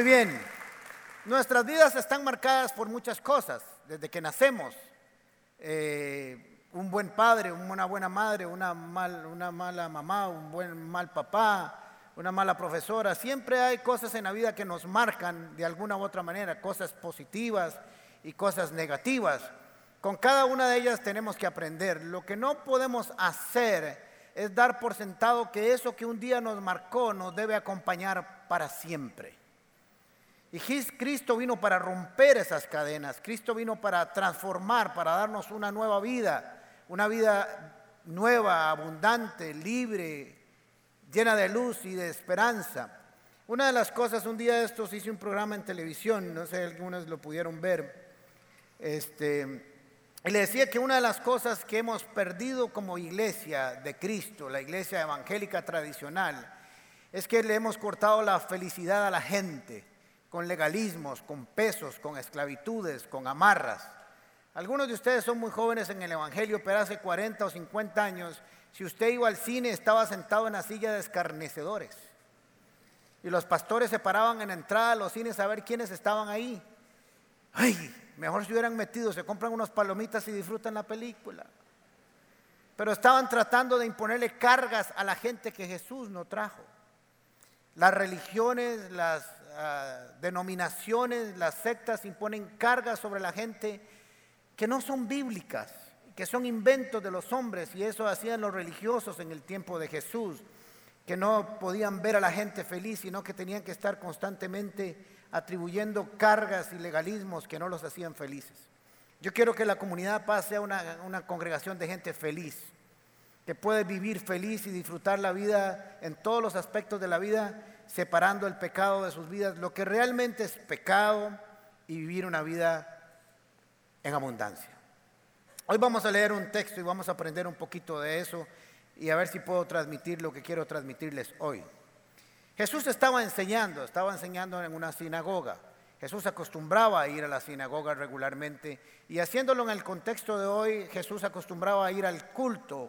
Muy bien. Nuestras vidas están marcadas por muchas cosas, desde que nacemos. Eh, un buen padre, una buena madre, una, una mala mamá, un buen mal papá, una mala profesora. Siempre hay cosas en la vida que nos marcan de alguna u otra manera, cosas positivas y cosas negativas. Con cada una de ellas tenemos que aprender. Lo que no podemos hacer es dar por sentado que eso que un día nos marcó nos debe acompañar para siempre. Y Cristo vino para romper esas cadenas, Cristo vino para transformar, para darnos una nueva vida, una vida nueva, abundante, libre, llena de luz y de esperanza. Una de las cosas, un día de estos hice un programa en televisión, no sé si algunos lo pudieron ver, este, y le decía que una de las cosas que hemos perdido como iglesia de Cristo, la iglesia evangélica tradicional, es que le hemos cortado la felicidad a la gente con legalismos, con pesos, con esclavitudes, con amarras. Algunos de ustedes son muy jóvenes en el Evangelio, pero hace 40 o 50 años, si usted iba al cine, estaba sentado en la silla de escarnecedores. Y los pastores se paraban en la entrada a los cines a ver quiénes estaban ahí. ¡Ay! Mejor se hubieran metido, se compran unas palomitas y disfrutan la película. Pero estaban tratando de imponerle cargas a la gente que Jesús no trajo. Las religiones, las ah, denominaciones, las sectas imponen cargas sobre la gente que no son bíblicas, que son inventos de los hombres, y eso hacían los religiosos en el tiempo de Jesús, que no podían ver a la gente feliz, sino que tenían que estar constantemente atribuyendo cargas y legalismos que no los hacían felices. Yo quiero que la comunidad pase sea una, una congregación de gente feliz, que puede vivir feliz y disfrutar la vida en todos los aspectos de la vida, separando el pecado de sus vidas, lo que realmente es pecado y vivir una vida en abundancia. Hoy vamos a leer un texto y vamos a aprender un poquito de eso y a ver si puedo transmitir lo que quiero transmitirles hoy. Jesús estaba enseñando, estaba enseñando en una sinagoga. Jesús acostumbraba a ir a la sinagoga regularmente y haciéndolo en el contexto de hoy, Jesús acostumbraba a ir al culto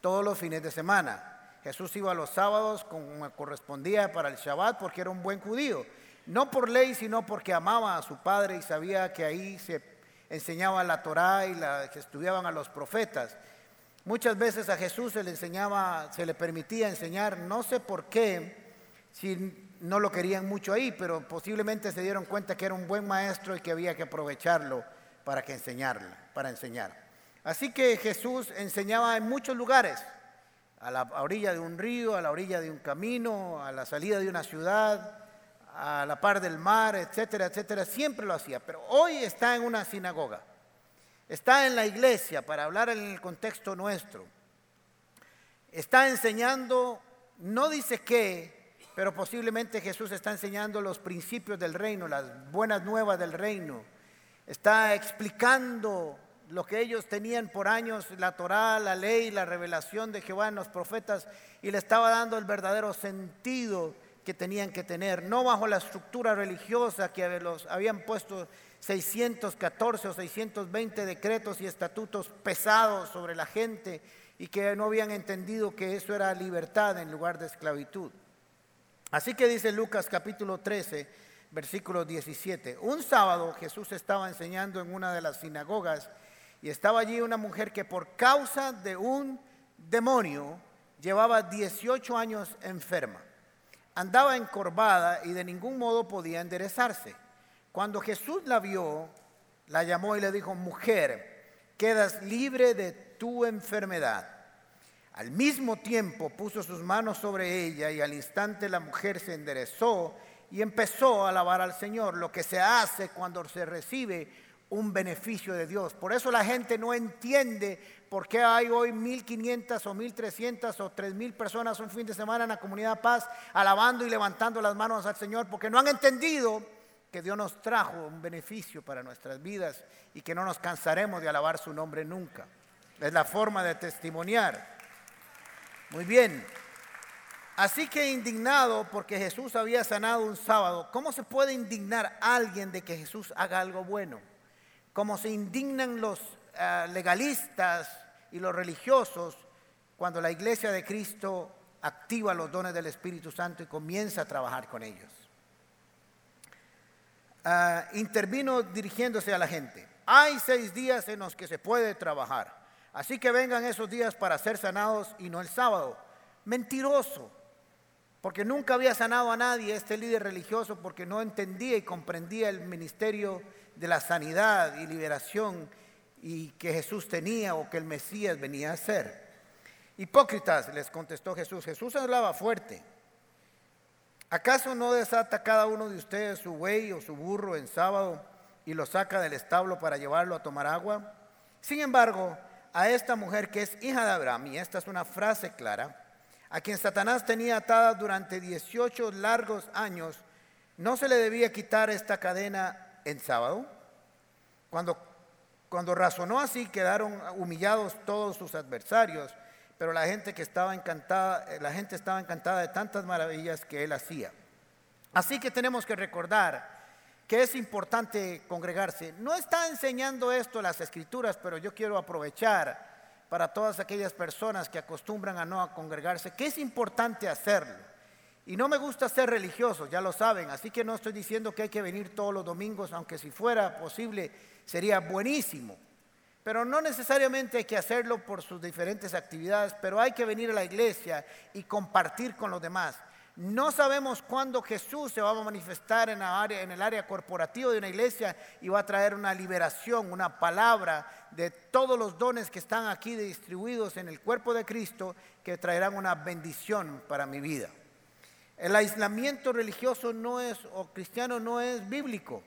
todos los fines de semana. Jesús iba los sábados como correspondía para el Shabbat porque era un buen judío. No por ley, sino porque amaba a su padre y sabía que ahí se enseñaba la Torá y que estudiaban a los profetas. Muchas veces a Jesús se le enseñaba, se le permitía enseñar, no sé por qué, si no lo querían mucho ahí, pero posiblemente se dieron cuenta que era un buen maestro y que había que aprovecharlo para que enseñarle, para enseñar. Así que Jesús enseñaba en muchos lugares, a la orilla de un río, a la orilla de un camino, a la salida de una ciudad, a la par del mar, etcétera, etcétera, siempre lo hacía, pero hoy está en una sinagoga. Está en la iglesia para hablar en el contexto nuestro. Está enseñando, no dice qué, pero posiblemente Jesús está enseñando los principios del reino, las buenas nuevas del reino. Está explicando lo que ellos tenían por años, la Torá, la ley, la revelación de Jehová en los profetas, y le estaba dando el verdadero sentido que tenían que tener, no bajo la estructura religiosa que los habían puesto 614 o 620 decretos y estatutos pesados sobre la gente y que no habían entendido que eso era libertad en lugar de esclavitud. Así que dice Lucas capítulo 13, versículo 17. Un sábado Jesús estaba enseñando en una de las sinagogas y estaba allí una mujer que por causa de un demonio llevaba 18 años enferma. Andaba encorvada y de ningún modo podía enderezarse. Cuando Jesús la vio, la llamó y le dijo, mujer, quedas libre de tu enfermedad. Al mismo tiempo puso sus manos sobre ella y al instante la mujer se enderezó y empezó a alabar al Señor, lo que se hace cuando se recibe un beneficio de Dios. Por eso la gente no entiende por qué hay hoy 1.500 o 1.300 o 3.000 personas un fin de semana en la comunidad Paz alabando y levantando las manos al Señor, porque no han entendido que Dios nos trajo un beneficio para nuestras vidas y que no nos cansaremos de alabar su nombre nunca. Es la forma de testimoniar. Muy bien. Así que indignado porque Jesús había sanado un sábado, ¿cómo se puede indignar a alguien de que Jesús haga algo bueno? Como se indignan los eh, legalistas y los religiosos cuando la iglesia de Cristo activa los dones del Espíritu Santo y comienza a trabajar con ellos. ah, intervino dirigiéndose a la gente. Hay seis días en los que se puede trabajar. Así que vengan esos días para ser sanados y no el sábado. Mentiroso, porque nunca había sanado a nadie este líder religioso porque no entendía y comprendía el ministerio de la sanidad y liberación y que Jesús tenía o que el Mesías venía a hacer. Hipócritas, les contestó Jesús. Jesús hablaba fuerte. ¿Acaso no desata cada uno de ustedes su buey o su burro en sábado y lo saca del establo para llevarlo a tomar agua? Sin embargo, a esta mujer que es hija de Abraham, y esta es una frase clara, a quien Satanás tenía atada durante 18 largos años, ¿no se le debía quitar esta cadena en sábado? Cuando, cuando razonó así, quedaron humillados todos sus adversarios, pero la gente que estaba encantada, eh, la gente estaba encantada de tantas maravillas que él hacía. Así que tenemos que recordar que es importante congregarse. No está enseñando esto las escrituras, pero yo quiero aprovechar para todas aquellas personas que acostumbran a no congregarse, que es importante hacerlo. Y no me gusta ser religioso, ya lo saben, así que no estoy diciendo que hay que venir todos los domingos, aunque si fuera posible sería buenísimo. Pero no necesariamente hay que hacerlo por sus diferentes actividades, pero hay que venir a la iglesia y compartir con los demás. No sabemos cuándo Jesús se va a manifestar en, el área corporativa de una iglesia y va a traer una liberación, una palabra de todos los dones que están aquí distribuidos en el cuerpo de Cristo que traerán una bendición para mi vida. El aislamiento religioso no es o cristiano no es bíblico.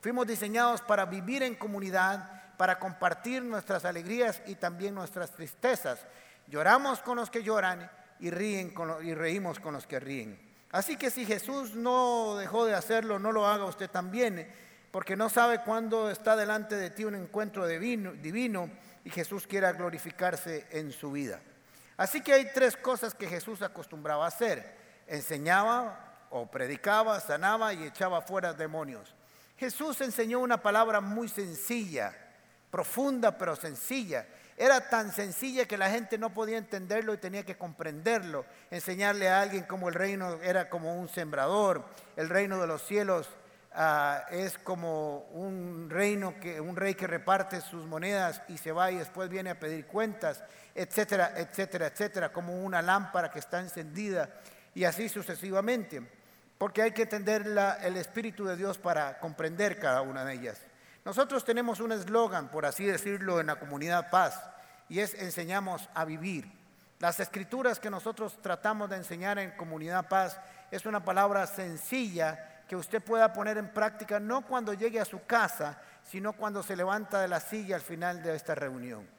Fuimos diseñados para vivir en comunidad, para compartir nuestras alegrías y también nuestras tristezas. Lloramos con los que lloran y, ríen y reímos con los que ríen. Así que si Jesús no dejó de hacerlo, no lo haga usted también, porque no sabe cuándo está delante de ti un encuentro divino, divino y Jesús quiera glorificarse en su vida. Así que hay tres cosas que Jesús acostumbraba a hacer. Enseñaba o predicaba, sanaba y echaba fuera demonios. Jesús enseñó una palabra muy sencilla, profunda pero sencilla. Era tan sencilla que la gente no podía entenderlo y tenía que comprenderlo. Enseñarle a alguien como el reino era como un sembrador, el reino de los cielos ah, es como un reino que un rey que reparte sus monedas y se va y después viene a pedir cuentas, etcétera, etcétera, etcétera, como una lámpara que está encendida y así sucesivamente. Porque hay que entender el espíritu de Dios para comprender cada una de ellas. Nosotros tenemos un eslogan, por así decirlo, en la comunidad Paz, y es enseñamos a vivir. Las escrituras que nosotros tratamos de enseñar en comunidad Paz es una palabra sencilla que usted pueda poner en práctica no cuando llegue a su casa, sino cuando se levanta de la silla al final de esta reunión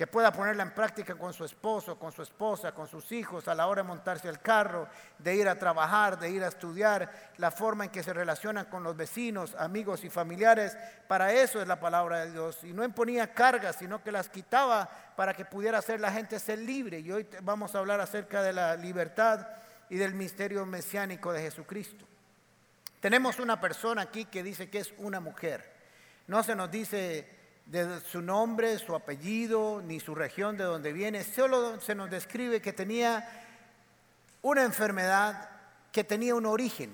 que pueda ponerla en práctica con su esposo, con su esposa, con sus hijos a la hora de montarse al carro, de ir a trabajar, de ir a estudiar, la forma en que se relacionan con los vecinos, amigos y familiares. Para eso es la palabra de Dios. Y no imponía cargas, sino que las quitaba para que pudiera hacer la gente ser libre. Y hoy vamos a hablar acerca de la libertad y del misterio mesiánico de Jesucristo. Tenemos una persona aquí que dice que es una mujer. No se nos dice de su nombre, su apellido, ni su región de donde viene, solo se nos describe que tenía una enfermedad que tenía un origen.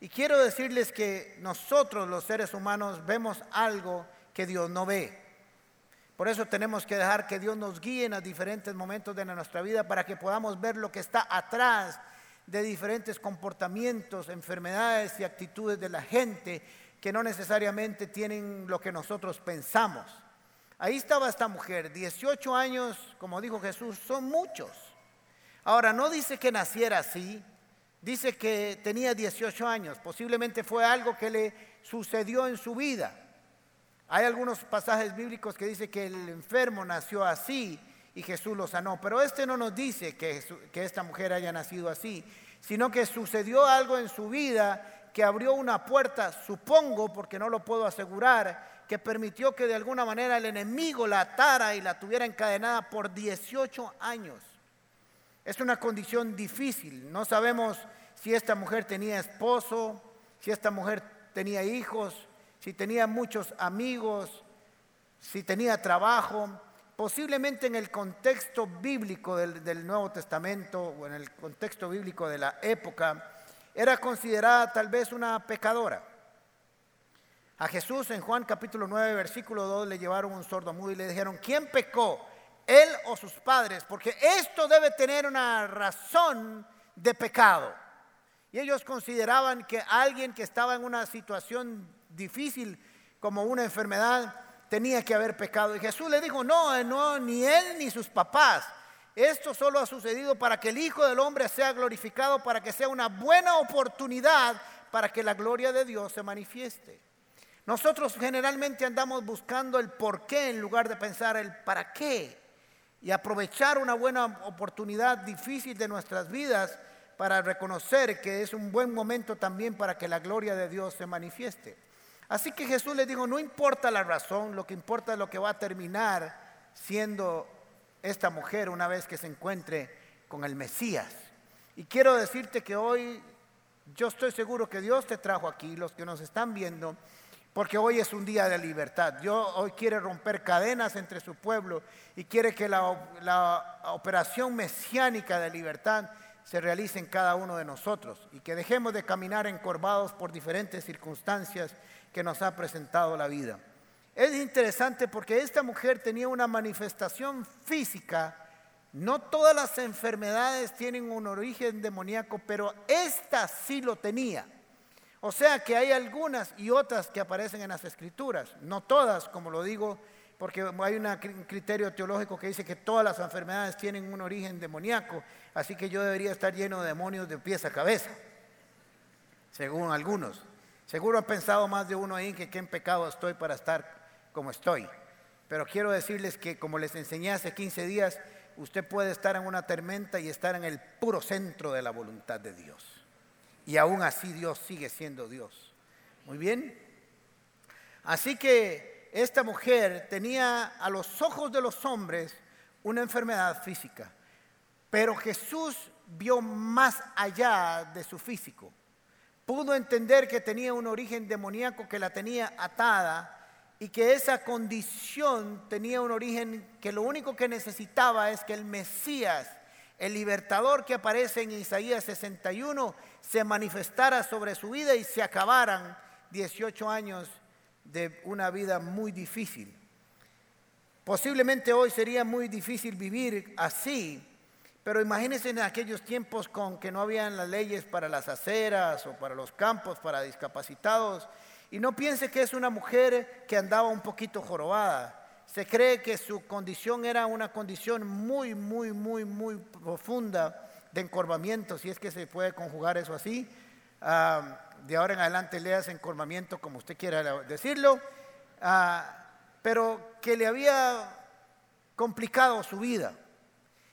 Y quiero decirles que nosotros los seres humanos vemos algo que Dios no ve. Por eso tenemos que dejar que Dios nos guíe en diferentes momentos de nuestra vida para que podamos ver lo que está atrás de diferentes comportamientos, enfermedades y actitudes de la gente que no necesariamente tienen lo que nosotros pensamos. Ahí estaba esta mujer, 18 años, como dijo Jesús, son muchos. Ahora, no dice que naciera así, dice que tenía 18 años, posiblemente fue algo que le sucedió en su vida. Hay algunos pasajes bíblicos que dice que el enfermo nació así y Jesús lo sanó, pero este no nos dice que, que esta mujer haya nacido así, sino que sucedió algo en su vida que abrió una puerta, supongo, porque no lo puedo asegurar, que permitió que de alguna manera el enemigo la atara y la tuviera encadenada por 18 años. Es una condición difícil. No sabemos si esta mujer tenía esposo, si esta mujer tenía hijos, si tenía muchos amigos, si tenía trabajo. Posiblemente en el contexto bíblico del, del Nuevo Testamento o en el contexto bíblico de la época, era considerada tal vez una pecadora. A Jesús en Juan capítulo 9, versículo 2 le llevaron un sordo mudo y le dijeron, ¿quién pecó? ¿Él o sus padres? Porque esto debe tener una razón de pecado. Y ellos consideraban que alguien que estaba en una situación difícil como una enfermedad tenía que haber pecado. Y Jesús le dijo, no, no, ni él ni sus papás. Esto solo ha sucedido para que el Hijo del Hombre sea glorificado, para que sea una buena oportunidad para que la gloria de Dios se manifieste. Nosotros generalmente andamos buscando el por qué en lugar de pensar el para qué y aprovechar una buena oportunidad difícil de nuestras vidas para reconocer que es un buen momento también para que la gloria de Dios se manifieste. Así que Jesús le dijo, no importa la razón, lo que importa es lo que va a terminar siendo esta mujer una vez que se encuentre con el Mesías. Y quiero decirte que hoy yo estoy seguro que Dios te trajo aquí, los que nos están viendo, porque hoy es un día de libertad. Dios hoy quiere romper cadenas entre su pueblo y quiere que la, la, operación mesiánica de libertad se realice en cada uno de nosotros y que dejemos de caminar encorvados por diferentes circunstancias que nos ha presentado la vida. Es interesante porque esta mujer tenía una manifestación física. No todas las enfermedades tienen un origen demoníaco, pero esta sí lo tenía. O sea que hay algunas y otras que aparecen en las escrituras, no todas, como lo digo, porque hay un criterio teológico que dice que todas las enfermedades tienen un origen demoníaco, así que yo debería estar lleno de demonios de pies a cabeza, según algunos. Seguro han pensado más de uno ahí que qué en pecado estoy para estar como estoy. Pero quiero decirles que como les enseñé hace 15 días, usted puede estar en una tormenta y estar en el puro centro de la voluntad de Dios. Y aún así Dios sigue siendo Dios. Muy bien. Así que esta mujer tenía a los ojos de los hombres una enfermedad física. Pero Jesús vio más allá de su físico. Pudo entender que tenía un origen demoníaco que la tenía atada y que esa condición tenía un origen que lo único que necesitaba es que el Mesías el libertador que aparece en Isaías 61 se manifestara sobre su vida y se acabaran 18 años de una vida muy difícil. Posiblemente hoy sería muy difícil vivir así, pero imagínense en aquellos tiempos con que no habían las leyes para las aceras o para los campos, para discapacitados, y no piense que es una mujer que andaba un poquito jorobada. Se cree que su condición era una condición muy, muy, muy, muy profunda de encorvamiento, si es que se puede conjugar eso así. Ah, de ahora en adelante leas encorvamiento como usted quiera decirlo, ah, pero que le había complicado su vida.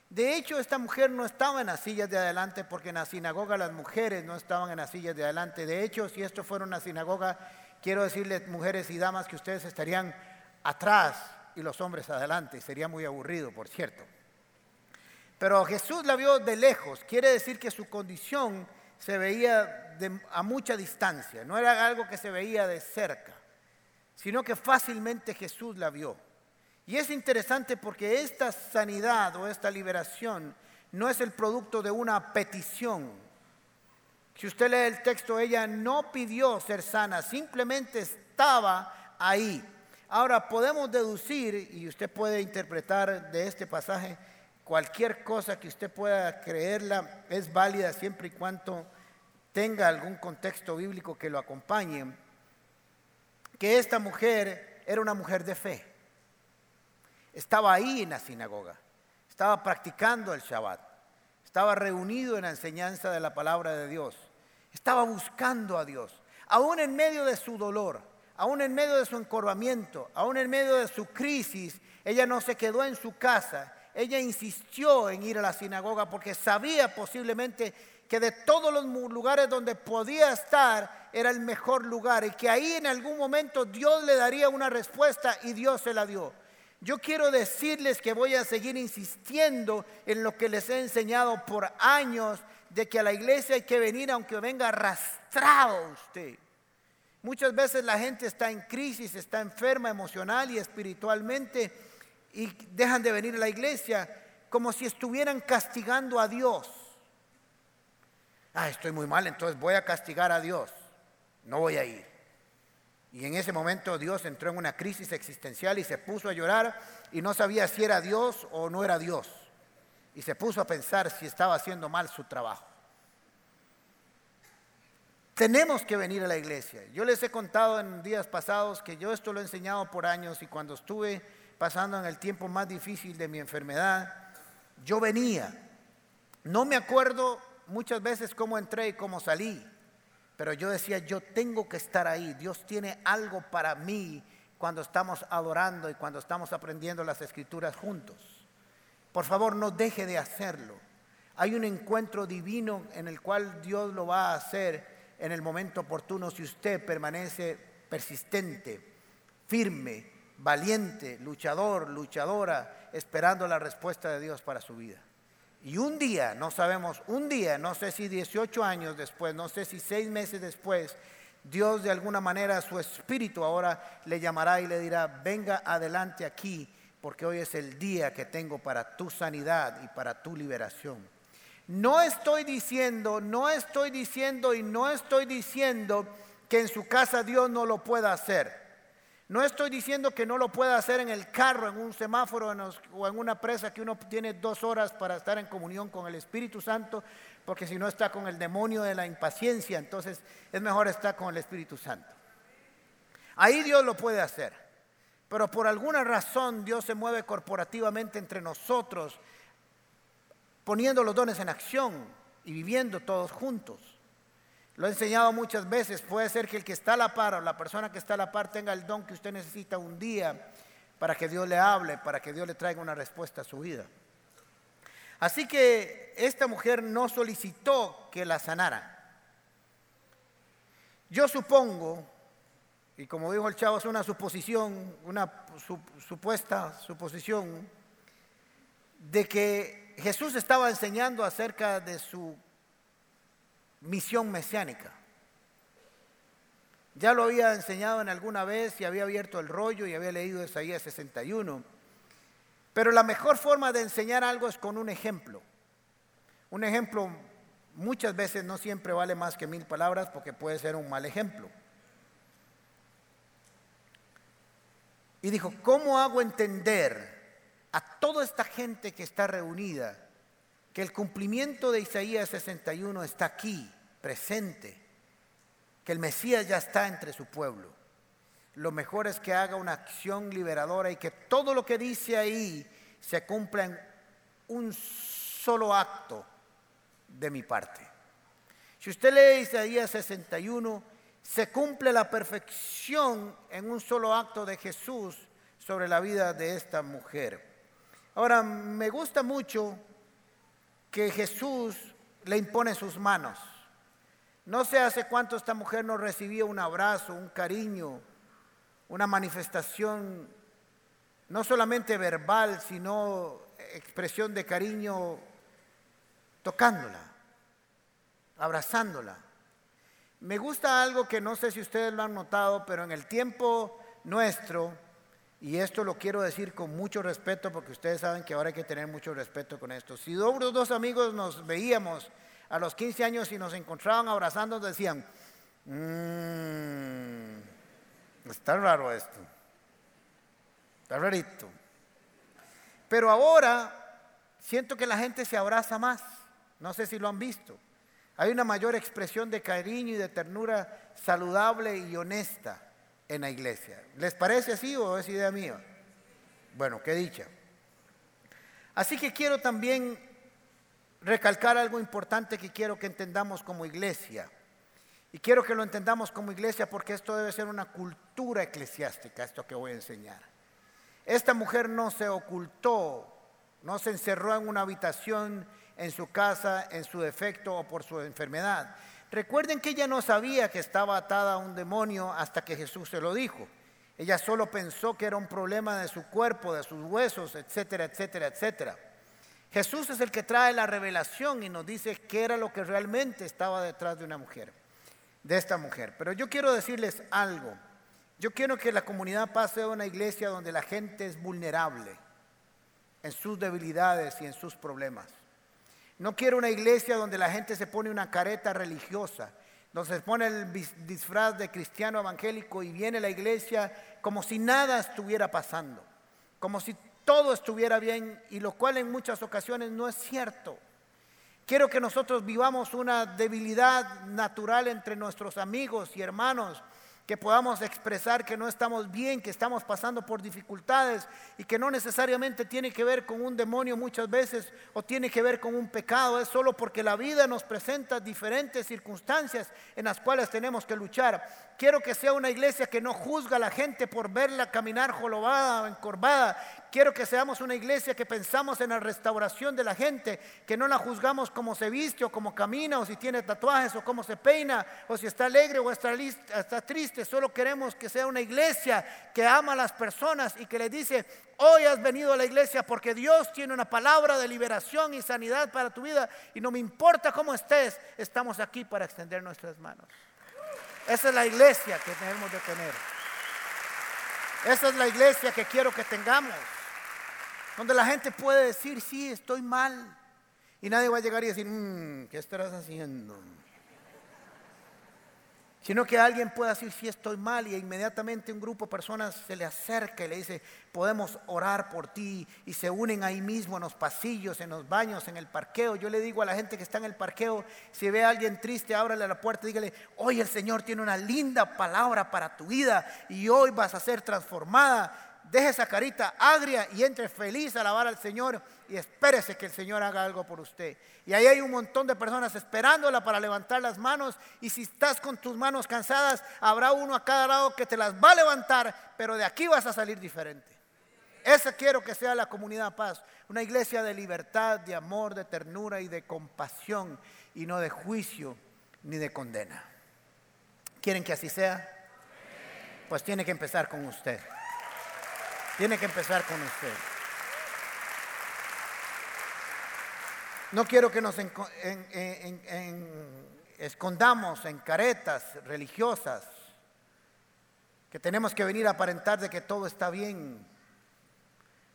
De hecho, esta mujer no estaba en las sillas de adelante porque en la sinagoga las mujeres no estaban en las sillas de adelante. De hecho, si esto fuera una sinagoga, quiero decirles, mujeres y damas, que ustedes estarían atrás y los hombres adelante. Sería muy aburrido, por cierto. Pero Jesús la vio de lejos. Quiere decir que su condición se veía a mucha distancia. No era algo que se veía de cerca, sino que fácilmente Jesús la vio. Y es interesante porque esta sanidad o esta liberación no es el producto de una petición. Si usted lee el texto, ella no pidió ser sana, simplemente estaba ahí. Ahora podemos deducir, y usted puede interpretar de este pasaje, cualquier cosa que usted pueda creerla es válida siempre y cuando tenga algún contexto bíblico que lo acompañe, que esta mujer era una mujer de fe. Estaba ahí en la sinagoga, estaba practicando el Shabbat, estaba reunido en la enseñanza de la palabra de Dios, estaba buscando a Dios, aún en medio de su dolor aún en medio de su encorvamiento, aún en medio de su crisis, ella no se quedó en su casa. Ella insistió en ir a la sinagoga porque sabía posiblemente que de todos los lugares donde podía estar era el mejor lugar y que ahí en algún momento Dios le daría una respuesta y Dios se la dio. Yo quiero decirles que voy a seguir insistiendo en lo que les he enseñado por años, de que a la iglesia hay que venir aunque venga arrastrado usted. Muchas veces la gente está en crisis, está enferma emocional y espiritualmente y dejan de venir a la iglesia como si estuvieran castigando a Dios. Ah, estoy muy mal, entonces voy a castigar a Dios. No voy a ir. Y en ese momento Dios entró en una crisis existencial y se puso a llorar y no sabía si era Dios o no era Dios. Y se puso a pensar si estaba haciendo mal su trabajo. Tenemos que venir a la iglesia. Yo les he contado en días pasados que yo esto lo he enseñado por años y cuando estuve pasando en el tiempo más difícil de mi enfermedad, yo venía. No me acuerdo muchas veces cómo entré y cómo salí, pero yo decía, yo tengo que estar ahí. Dios tiene algo para mí cuando estamos adorando y cuando estamos aprendiendo las escrituras juntos. Por favor, no deje de hacerlo. Hay un encuentro divino en el cual Dios lo va a hacer en el momento oportuno si usted permanece persistente, firme, valiente, luchador, luchadora, esperando la respuesta de Dios para su vida. Y un día, no sabemos, un día, no sé si 18 años después, no sé si 6 meses después, Dios de alguna manera, su espíritu ahora le llamará y le dirá, venga adelante aquí, porque hoy es el día que tengo para tu sanidad y para tu liberación. No estoy diciendo, no estoy diciendo y no estoy diciendo que en su casa Dios no lo pueda hacer. No estoy diciendo que no lo pueda hacer en el carro, en un semáforo o en una presa que uno tiene dos horas para estar en comunión con el Espíritu Santo, porque si no está con el demonio de la impaciencia, entonces es mejor estar con el Espíritu Santo. Ahí Dios lo puede hacer, pero por alguna razón Dios se mueve corporativamente entre nosotros, poniendo los dones en acción y viviendo todos juntos. Lo he enseñado muchas veces. Puede ser que el que está a la par o la persona que está a la par tenga el don que usted necesita un día para que Dios le hable, para que Dios le traiga una respuesta a su vida. Así que esta mujer no solicitó que la sanara. Yo supongo, y como dijo el chavo, es una suposición, una supuesta suposición, de que Jesús estaba enseñando acerca de su misión mesiánica. Ya lo había enseñado en alguna vez y había abierto el rollo y había leído Isaías 61. Pero la mejor forma de enseñar algo es con un ejemplo. Un ejemplo muchas veces no siempre vale más que mil palabras porque puede ser un mal ejemplo. Y dijo, ¿cómo hago entender a toda esta gente que está reunida que el cumplimiento de Isaías 61 está aquí, presente, que el Mesías ya está entre su pueblo. Lo mejor es que haga una acción liberadora y que todo lo que dice ahí se cumpla en un solo acto de mi parte. Si usted lee Isaías 61, se cumple la perfección en un solo acto de Jesús sobre la vida de esta mujer. Ahora, me gusta mucho que Jesús le impone sus manos. No sé hace cuánto esta mujer no recibía un abrazo, un cariño, una manifestación, no solamente verbal, sino expresión de cariño tocándola, abrazándola. Me gusta algo que no sé si ustedes lo han notado, pero en el tiempo nuestro, y esto lo quiero decir con mucho respeto porque ustedes saben que ahora hay que tener mucho respeto con esto. Si dos, dos amigos nos veíamos a los 15 años y nos encontraban abrazando, decían, mmm, está raro esto, está rarito. Pero ahora siento que la gente se abraza más, no sé si lo han visto. Hay una mayor expresión de cariño y de ternura saludable y honesta en la iglesia. ¿Les parece así o es idea mía? Bueno, qué dicha. Así que quiero también recalcar algo importante que quiero que entendamos como iglesia. Y quiero que lo entendamos como iglesia porque esto debe ser una cultura eclesiástica, esto que voy a enseñar. Esta mujer no se ocultó, no se encerró en una habitación en su casa, en su defecto o por su enfermedad. Recuerden que ella no sabía que estaba atada a un demonio hasta que Jesús se lo dijo. Ella solo pensó que era un problema de su cuerpo, de sus huesos, etcétera, etcétera, etcétera. Jesús es el que trae la revelación y nos dice qué era lo que realmente estaba detrás de una mujer, de esta mujer. Pero yo quiero decirles algo. Yo quiero que la comunidad pase a una iglesia donde la gente es vulnerable en sus debilidades y en sus problemas. No quiero una iglesia donde la gente se pone una careta religiosa. donde se pone el disfraz de cristiano evangélico y viene la iglesia como si nada estuviera pasando, como si todo estuviera bien y lo cual en muchas ocasiones no es cierto. Quiero que nosotros vivamos una debilidad natural entre nuestros amigos y hermanos que podamos expresar que no estamos bien, que estamos pasando por dificultades y que no necesariamente tiene que ver con un demonio muchas veces o tiene que ver con un pecado, es solo porque la vida nos presenta diferentes circunstancias en las cuales tenemos que luchar. Quiero que sea una iglesia que no juzga a la gente por verla caminar jolobada o encorvada, Quiero que seamos una iglesia que pensamos en la restauración de la gente, que no la juzgamos como se viste o como camina o si tiene tatuajes o cómo se peina o si está alegre o está, está triste. Solo queremos que sea una iglesia que ama a las personas y que le dice, hoy has venido a la iglesia porque Dios tiene una palabra de liberación y sanidad para tu vida y no me importa cómo estés, estamos aquí para extender nuestras manos. Esa es la iglesia que tenemos de tener. Esa es la iglesia que quiero que tengamos. Donde la gente puede decir, sí, estoy mal. Y nadie va a llegar y decir, mm, ¿qué estarás haciendo? Sino que alguien pueda decir, sí, estoy mal. Y inmediatamente un grupo de personas se le acerca y le dice, podemos orar por ti. Y se unen ahí mismo en los pasillos, en los baños, en el parqueo. Yo le digo a la gente que está en el parqueo, si ve a alguien triste, ábrale la puerta y dígale, hoy el Señor tiene una linda palabra para tu vida. Y hoy vas a ser transformada deje esa carita agria y entre feliz a alabar al Señor y espérese que el Señor haga algo por usted. Y ahí hay un montón de personas esperándola para levantar las manos y si estás con tus manos cansadas, habrá uno a cada lado que te las va a levantar, pero de aquí vas a salir diferente. Esa quiero que sea la comunidad paz, una iglesia de libertad, de amor, de ternura y de compasión y no de juicio ni de condena. ¿Quieren que así sea? Pues tiene que empezar con usted. Tiene que empezar con usted. No quiero que nos escondamos en caretas religiosas, que tenemos que venir a aparentar de que todo está bien,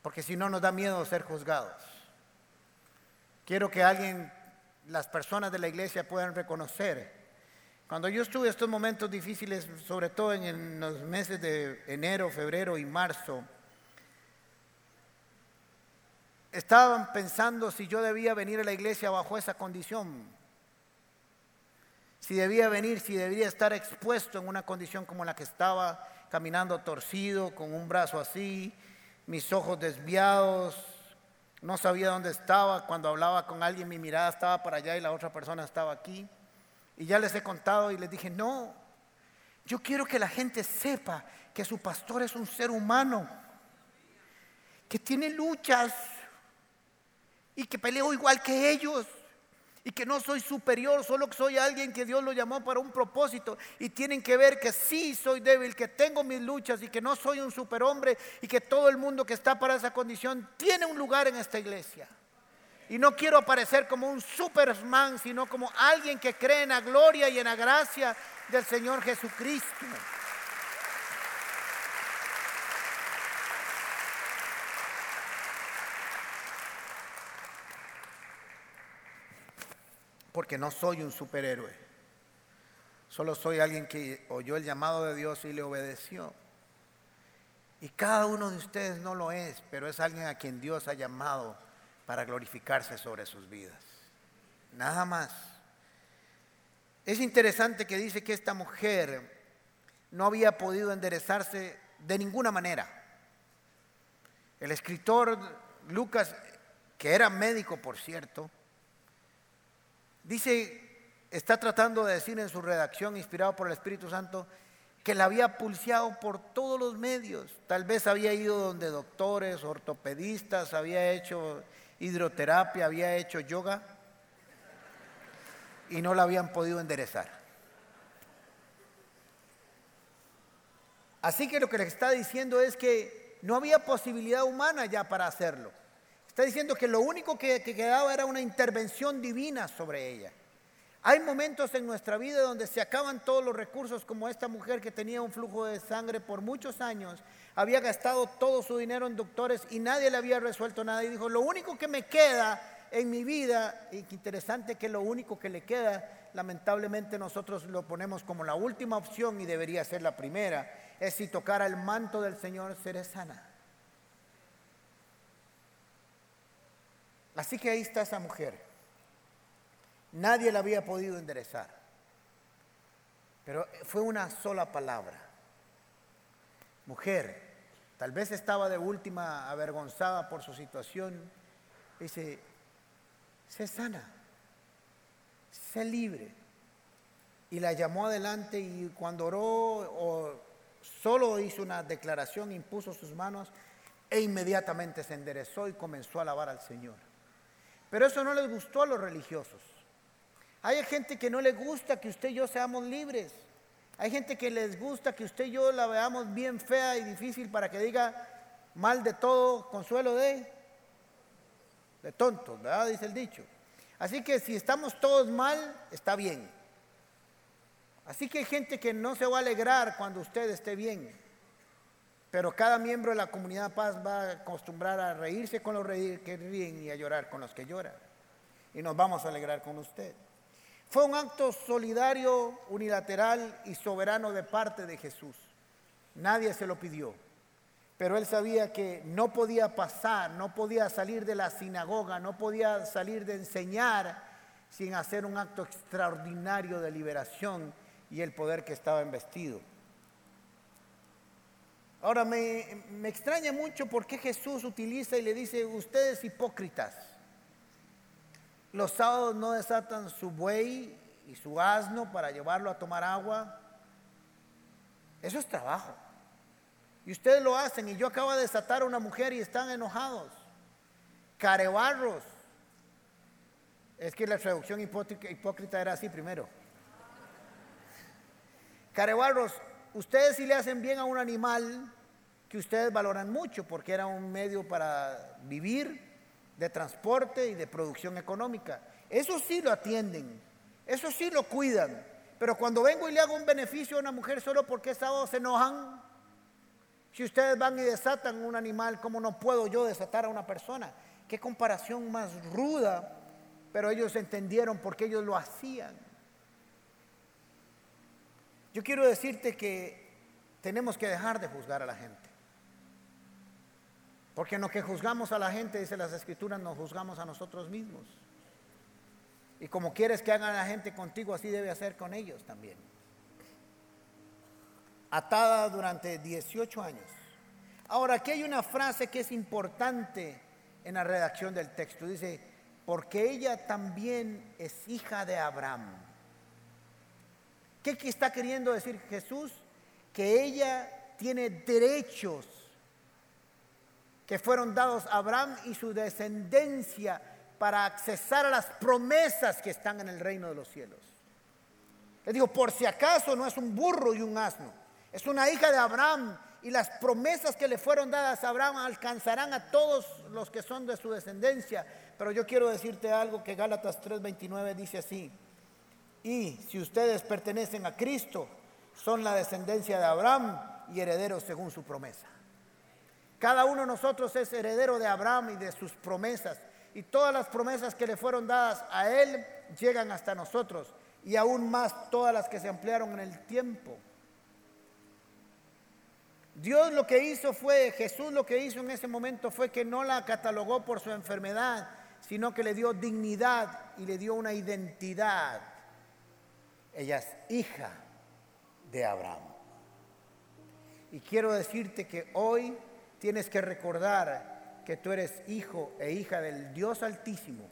porque si no nos da miedo ser juzgados. Quiero que alguien, las personas de la iglesia puedan reconocer. Cuando yo estuve estos momentos difíciles, sobre todo en los meses de enero, febrero y marzo, estaban pensando si yo debía venir a la iglesia bajo esa condición. Si debía venir, si debía estar expuesto en una condición como la que estaba, caminando torcido, con un brazo así, mis ojos desviados, no sabía dónde estaba, cuando hablaba con alguien mi mirada estaba para allá y la otra persona estaba aquí. Y ya les he contado y les dije, no, yo quiero que la gente sepa que su pastor es un ser humano, que tiene luchas, y que peleo igual que ellos y que no soy superior, solo que soy alguien que Dios lo llamó para un propósito y tienen que ver que sí soy débil, que tengo mis luchas y que no soy un superhombre y que todo el mundo que está para esa condición tiene un lugar en esta iglesia. Y no quiero aparecer como un superman, sino como alguien que cree en la gloria y en la gracia del Señor Jesucristo. Porque no soy un superhéroe. Solo soy alguien que oyó el llamado de Dios y le obedeció. Y cada uno de ustedes no lo es, pero es alguien a quien Dios ha llamado para glorificarse sobre sus vidas. Nada más. Es interesante que dice que esta mujer no había podido enderezarse de ninguna manera. El escritor Lucas, que era médico por cierto, Dice, está tratando de decir en su redacción, inspirado por el Espíritu Santo, que la había pulseado por todos los medios. Tal vez había ido donde doctores, ortopedistas, había hecho hidroterapia, había hecho yoga y no la habían podido enderezar. Así que lo que le está diciendo es que no había posibilidad humana ya para hacerlo. Está diciendo que lo único que, quedaba era una intervención divina sobre ella. Hay momentos en nuestra vida donde se acaban todos los recursos, como esta mujer que tenía un flujo de sangre por muchos años, había gastado todo su dinero en doctores y nadie le había resuelto nada. Y dijo, lo único que me queda en mi vida, y qué interesante que lo único que le queda, lamentablemente nosotros lo ponemos como la última opción y debería ser la primera, es si tocara el manto del Señor seré sana. Así que ahí está esa mujer. Nadie la había podido enderezar. Pero fue una sola palabra. Mujer, tal vez estaba de última avergonzada por su situación. Dice, sé sana, sé libre. Y la llamó adelante y cuando oró o solo hizo una declaración, impuso sus manos e inmediatamente se enderezó y comenzó a alabar al Señor. Pero eso no les gustó a los religiosos. Hay gente que no le gusta que usted y yo seamos libres. Hay gente que les gusta que usted y yo la veamos bien fea y difícil para que diga mal de todo, consuelo de, de tontos, ¿verdad? Dice el dicho. Así que si estamos todos mal, está bien. Así que hay gente que no se va a alegrar cuando usted esté bien. Pero cada miembro de la comunidad paz va a acostumbrar a reírse con los que ríen y a llorar con los que lloran. Y nos vamos a alegrar con usted. Fue un acto solidario, unilateral y soberano de parte de Jesús. Nadie se lo pidió. Pero él sabía que no podía pasar, no podía salir de la sinagoga, no podía salir de enseñar sin hacer un acto extraordinario de liberación y el poder que estaba investido. Ahora me, me extraña mucho por qué Jesús utiliza y le dice, ustedes hipócritas. Los sábados no desatan su buey y su asno para llevarlo a tomar agua. Eso es trabajo. Y ustedes lo hacen. Y yo acabo de desatar a una mujer y están enojados. Carebarros. Es que la traducción hipócrita era así primero. Carebarros, ustedes si le hacen bien a un animal que ustedes valoran mucho porque era un medio para vivir de transporte y de producción económica. Eso sí lo atienden, eso sí lo cuidan. Pero cuando vengo y le hago un beneficio a una mujer solo porque sábado se enojan, si ustedes van y desatan un animal, ¿cómo no puedo yo desatar a una persona? Qué comparación más ruda, pero ellos entendieron por qué ellos lo hacían. Yo quiero decirte que tenemos que dejar de juzgar a la gente. Porque en lo que juzgamos a la gente, dice las escrituras, nos juzgamos a nosotros mismos. Y como quieres que hagan la gente contigo, así debe hacer con ellos también. Atada durante 18 años. Ahora, aquí hay una frase que es importante en la redacción del texto. Dice, porque ella también es hija de Abraham. ¿Qué está queriendo decir Jesús? Que ella tiene derechos que fueron dados a Abraham y su descendencia para accesar a las promesas que están en el reino de los cielos. Le digo, por si acaso no es un burro y un asno, es una hija de Abraham y las promesas que le fueron dadas a Abraham alcanzarán a todos los que son de su descendencia. Pero yo quiero decirte algo que Gálatas 3:29 dice así, y si ustedes pertenecen a Cristo, son la descendencia de Abraham y herederos según su promesa. Cada uno de nosotros es heredero de Abraham y de sus promesas. Y todas las promesas que le fueron dadas a él llegan hasta nosotros. Y aún más todas las que se ampliaron en el tiempo. Dios lo que hizo fue, Jesús lo que hizo en ese momento fue que no la catalogó por su enfermedad, sino que le dio dignidad y le dio una identidad. Ella es hija de Abraham. Y quiero decirte que hoy tienes que recordar que tú eres hijo e hija del Dios Altísimo,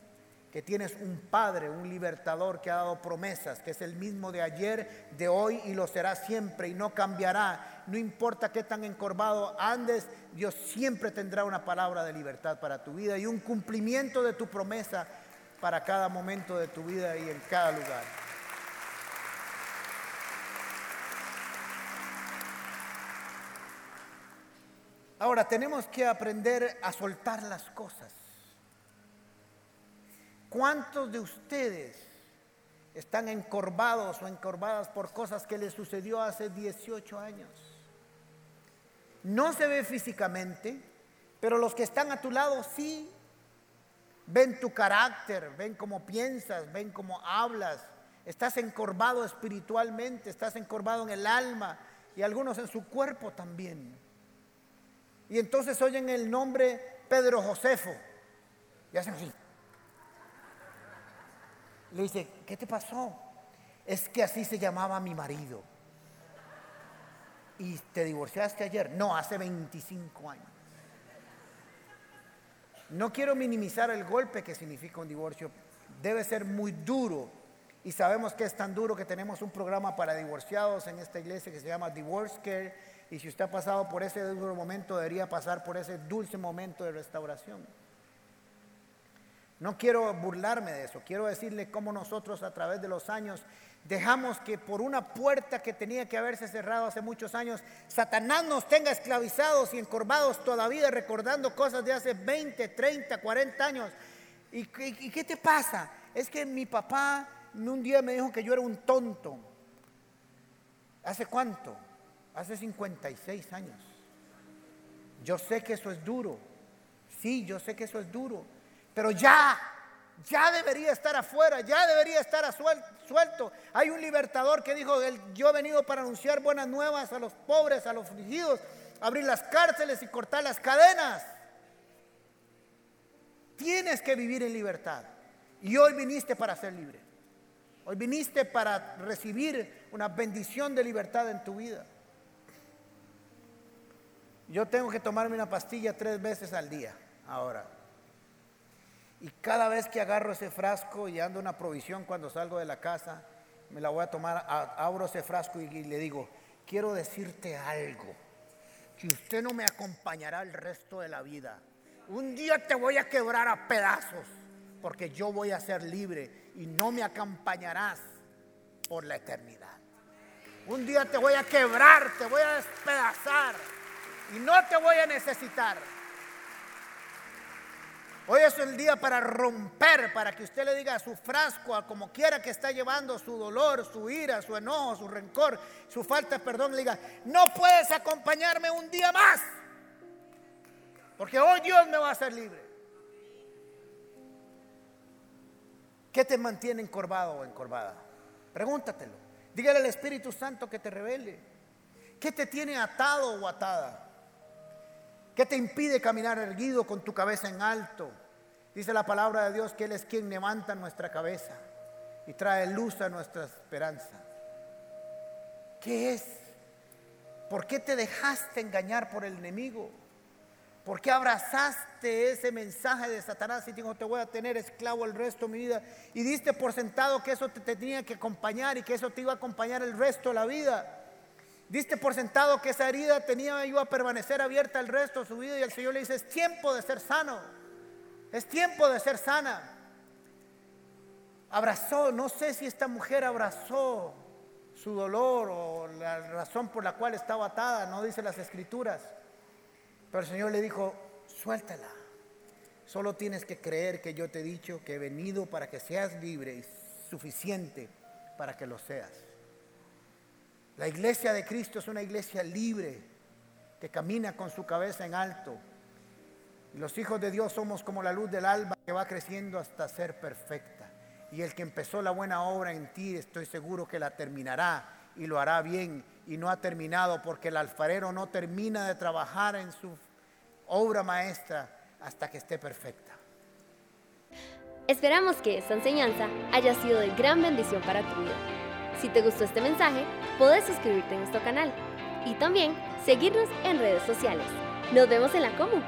que tienes un Padre, un libertador que ha dado promesas, que es el mismo de ayer, de hoy y lo será siempre y no cambiará. No importa qué tan encorvado andes, Dios siempre tendrá una palabra de libertad para tu vida y un cumplimiento de tu promesa para cada momento de tu vida y en cada lugar. Ahora tenemos que aprender a soltar las cosas. ¿Cuántos de ustedes están encorvados o encorvadas por cosas que les sucedió hace 18 años? No se ve físicamente, pero los que están a tu lado sí. ven tu carácter, ven cómo piensas, ven cómo hablas. Estás encorvado espiritualmente, estás encorvado en el alma y algunos en su cuerpo también. Y entonces oyen el nombre Pedro Josefo y hacen así. Le dice, ¿qué te pasó? Es que así se llamaba mi marido. ¿Y te divorciaste ayer? No, hace 25 años. No quiero minimizar el golpe que significa un divorcio. Debe ser muy duro. Y sabemos que es tan duro que tenemos un programa para divorciados en esta iglesia que se llama Divorce Care. Y si usted ha pasado por ese duro momento, debería pasar por ese dulce momento de restauración. No quiero burlarme de eso, quiero decirle cómo nosotros a través de los años dejamos que por una puerta que tenía que haberse cerrado hace muchos años, Satanás nos tenga esclavizados y encorvados todavía recordando cosas de hace 20, 30, 40 años. ¿Y, qué te pasa? Es que mi papá un día me dijo que yo era un tonto. ¿Hace cuánto? Hace 56 años. Yo sé que eso es duro. Sí, yo sé que eso es duro. Pero ya, ya debería estar afuera, ya debería estar suelto. Hay un libertador que dijo, yo he venido para anunciar buenas nuevas a los pobres, a los afligidos, abrir las cárceles y cortar las cadenas. Tienes que vivir en libertad. Y hoy viniste para ser libre. Hoy viniste para recibir una bendición de libertad en tu vida. Yo tengo que tomarme una pastilla tres veces al día ahora. Y cada vez que agarro ese frasco y ando una provisión cuando salgo de la casa, me la voy a tomar, abro ese frasco y, le digo, quiero decirte algo, que usted no me acompañará el resto de la vida. Un día te voy a quebrar a pedazos, porque yo voy a ser libre y no me acompañarás por la eternidad. Un día te voy a quebrar, te voy a despedazar y no te voy a necesitar. Hoy es el día para romper, para que usted le diga a su frasco, a como quiera que está llevando su dolor, su ira, su enojo, su rencor, su falta de perdón, le diga, no puedes acompañarme un día más, porque hoy Dios me va a hacer libre. ¿Qué te mantiene encorvado o encorvada? Pregúntatelo. Dígale al Espíritu Santo que te revele. ¿Qué te tiene atado o atada? ¿Qué te impide caminar erguido con tu cabeza en alto? Dice la palabra de Dios que Él es quien levanta nuestra cabeza y trae luz a nuestra esperanza. ¿Qué es? ¿Por qué te dejaste engañar por el enemigo? ¿Por qué abrazaste ese mensaje de Satanás y dijo, te voy a tener esclavo el resto de mi vida? Y diste por sentado que eso te tenía que acompañar y que eso te iba a acompañar el resto de la vida. Diste por sentado que esa herida tenía, iba a permanecer abierta el resto de su vida y el Señor le dice, es tiempo de ser sano, es tiempo de ser sana. Abrazó, no sé si esta mujer abrazó su dolor o la razón por la cual estaba atada, no dice las escrituras, pero el Señor le dijo, suéltala, solo tienes que creer que yo te he dicho que he venido para que seas libre y suficiente para que lo seas. La iglesia de Cristo es una iglesia libre que camina con su cabeza en alto. Los hijos de Dios somos como la luz del alba que va creciendo hasta ser perfecta. Y el que empezó la buena obra en ti, estoy seguro que la terminará y lo hará bien. Y no ha terminado porque el alfarero no termina de trabajar en su obra maestra hasta que esté perfecta. Esperamos que esta enseñanza haya sido de gran bendición para tu vida. Si te gustó este mensaje, puedes suscribirte a nuestro canal y también seguirnos en redes sociales. Nos vemos en la Comu.